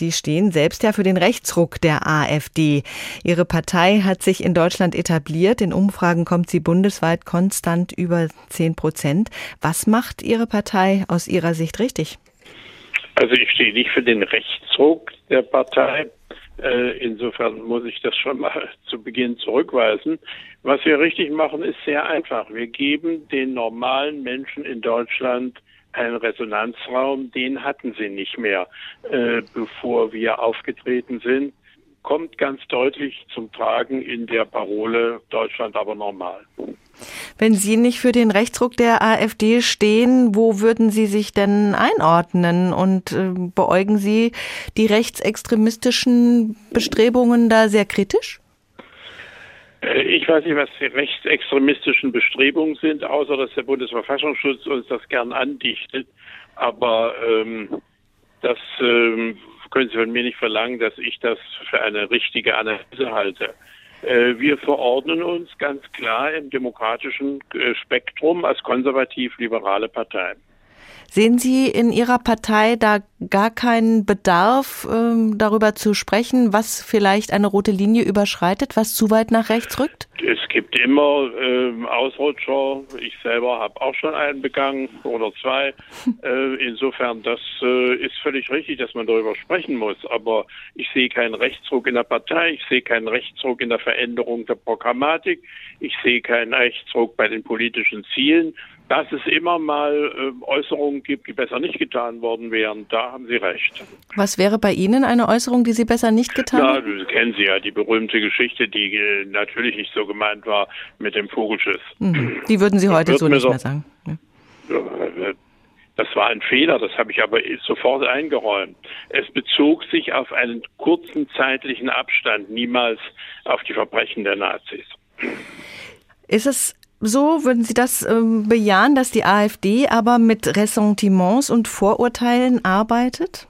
Sie stehen selbst ja für den Rechtsruck der AfD. Ihre Partei hat sich in Deutschland etabliert. In Umfragen kommt sie bundesweit konstant über 10 Prozent. Was macht Ihre Partei aus Ihrer Sicht richtig? Also ich stehe nicht für den Rechtsruck der Partei. Äh, insofern muss ich das schon mal zu Beginn zurückweisen. Was wir richtig machen, ist sehr einfach. Wir geben den normalen Menschen in Deutschland einen Resonanzraum, den hatten sie nicht mehr, äh, bevor wir aufgetreten sind kommt ganz deutlich zum Tragen in der Parole Deutschland aber normal. Wenn Sie nicht für den Rechtsruck der AfD stehen, wo würden Sie sich denn einordnen und äh, beäugen Sie die rechtsextremistischen Bestrebungen da sehr kritisch? Äh, ich weiß nicht, was die rechtsextremistischen Bestrebungen sind, außer dass der Bundesverfassungsschutz uns das gern andichtet. Aber ähm, das ähm, können Sie von mir nicht verlangen, dass ich das für eine richtige Analyse halte. Äh, wir verordnen uns ganz klar im demokratischen äh, Spektrum als konservativ-liberale Partei. Sehen Sie in Ihrer Partei da gar keinen Bedarf, ähm, darüber zu sprechen, was vielleicht eine rote Linie überschreitet, was zu weit nach rechts rückt? Es gibt immer ähm, Ausrutscher. Ich selber habe auch schon einen begangen oder zwei. Äh, insofern, das äh, ist völlig richtig, dass man darüber sprechen muss. Aber ich sehe keinen Rechtsruck in der Partei. Ich sehe keinen Rechtsruck in der Veränderung der Programmatik. Ich sehe keinen Rechtsruck bei den politischen Zielen. Dass es immer mal äh, Äußerungen gibt, die besser nicht getan worden wären, da haben Sie recht. Was wäre bei Ihnen eine Äußerung, die Sie besser nicht getan haben? Ja, das kennen Sie ja, die berühmte Geschichte, die äh, natürlich nicht so gemeint war mit dem Vogelschiss. Mhm. Die würden Sie heute so nicht so, mehr sagen. Äh, das war ein Fehler, das habe ich aber sofort eingeräumt. Es bezog sich auf einen kurzen zeitlichen Abstand, niemals auf die Verbrechen der Nazis. Ist es so, würden Sie das ähm, bejahen, dass die AfD aber mit Ressentiments und Vorurteilen arbeitet?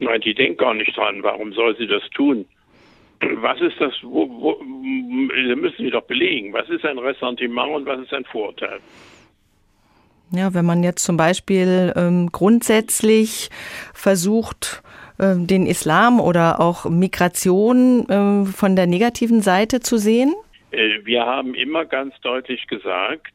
Nein, die denkt gar nicht dran. Warum soll sie das tun? Was ist das? Wo, wo, müssen Sie doch belegen. Was ist ein Ressentiment und was ist ein Vorurteil? Ja, wenn man jetzt zum Beispiel ähm, grundsätzlich versucht, äh, den Islam oder auch Migration äh, von der negativen Seite zu sehen? Äh, wir haben immer ganz deutlich gesagt,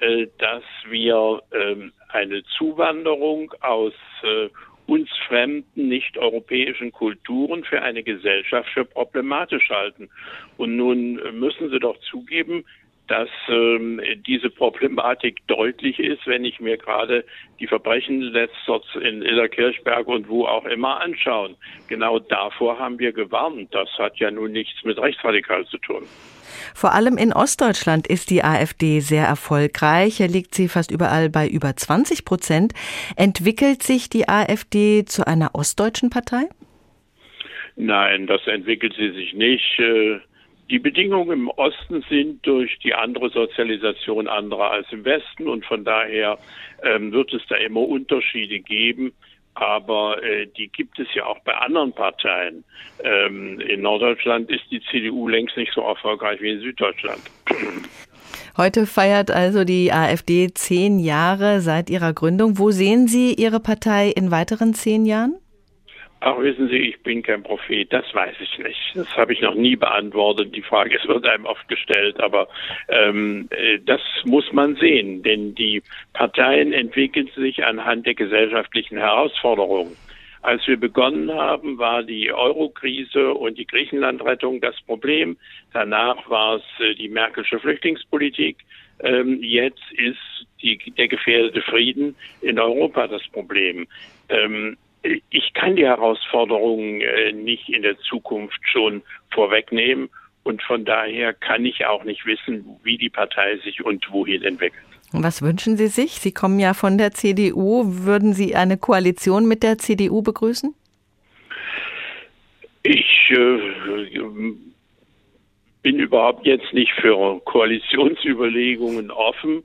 äh, dass wir ähm, eine Zuwanderung aus äh, uns fremden, nicht-europäischen Kulturen für eine Gesellschaft für problematisch halten. Und nun müssen Sie doch zugeben, dass ähm, diese Problematik deutlich ist, wenn ich mir gerade die Verbrechen letzter in Illerkirchberg und wo auch immer anschauen. Genau davor haben wir gewarnt. Das hat ja nun nichts mit rechtsradikal zu tun. Vor allem in Ostdeutschland ist die AfD sehr erfolgreich. Hier liegt sie fast überall bei über 20 Prozent. Entwickelt sich die AfD zu einer ostdeutschen Partei? Nein, das entwickelt sie sich nicht. Äh, die Bedingungen im Osten sind durch die andere Sozialisation anderer als im Westen und von daher ähm, wird es da immer Unterschiede geben. Aber äh, die gibt es ja auch bei anderen Parteien. Ähm, in Norddeutschland ist die CDU längst nicht so erfolgreich wie in Süddeutschland. Heute feiert also die AfD zehn Jahre seit ihrer Gründung. Wo sehen Sie Ihre Partei in weiteren zehn Jahren? Ach, wissen Sie, ich bin kein Prophet, das weiß ich nicht. Das habe ich noch nie beantwortet. Die Frage es wird einem oft gestellt, aber ähm, äh, das muss man sehen, denn die Parteien entwickeln sich anhand der gesellschaftlichen Herausforderungen. Als wir begonnen haben, war die Eurokrise und die Griechenlandrettung das Problem. Danach war es äh, die Merkelsche Flüchtlingspolitik. Ähm, jetzt ist die, der gefährdete Frieden in Europa das Problem. Ähm, ich kann die Herausforderungen äh, nicht in der Zukunft schon vorwegnehmen und von daher kann ich auch nicht wissen, wie die Partei sich und wohin entwickelt. Was wünschen Sie sich? Sie kommen ja von der CDU. Würden Sie eine Koalition mit der CDU begrüßen? Ich äh, bin überhaupt jetzt nicht für Koalitionsüberlegungen offen,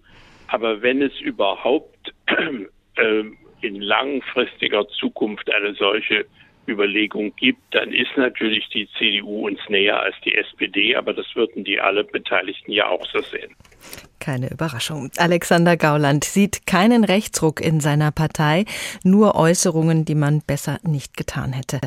aber wenn es überhaupt äh, in langfristiger Zukunft eine solche Überlegung gibt, dann ist natürlich die CDU uns näher als die SPD, aber das würden die alle Beteiligten ja auch so sehen. Keine Überraschung. Alexander Gauland sieht keinen Rechtsruck in seiner Partei, nur Äußerungen, die man besser nicht getan hätte.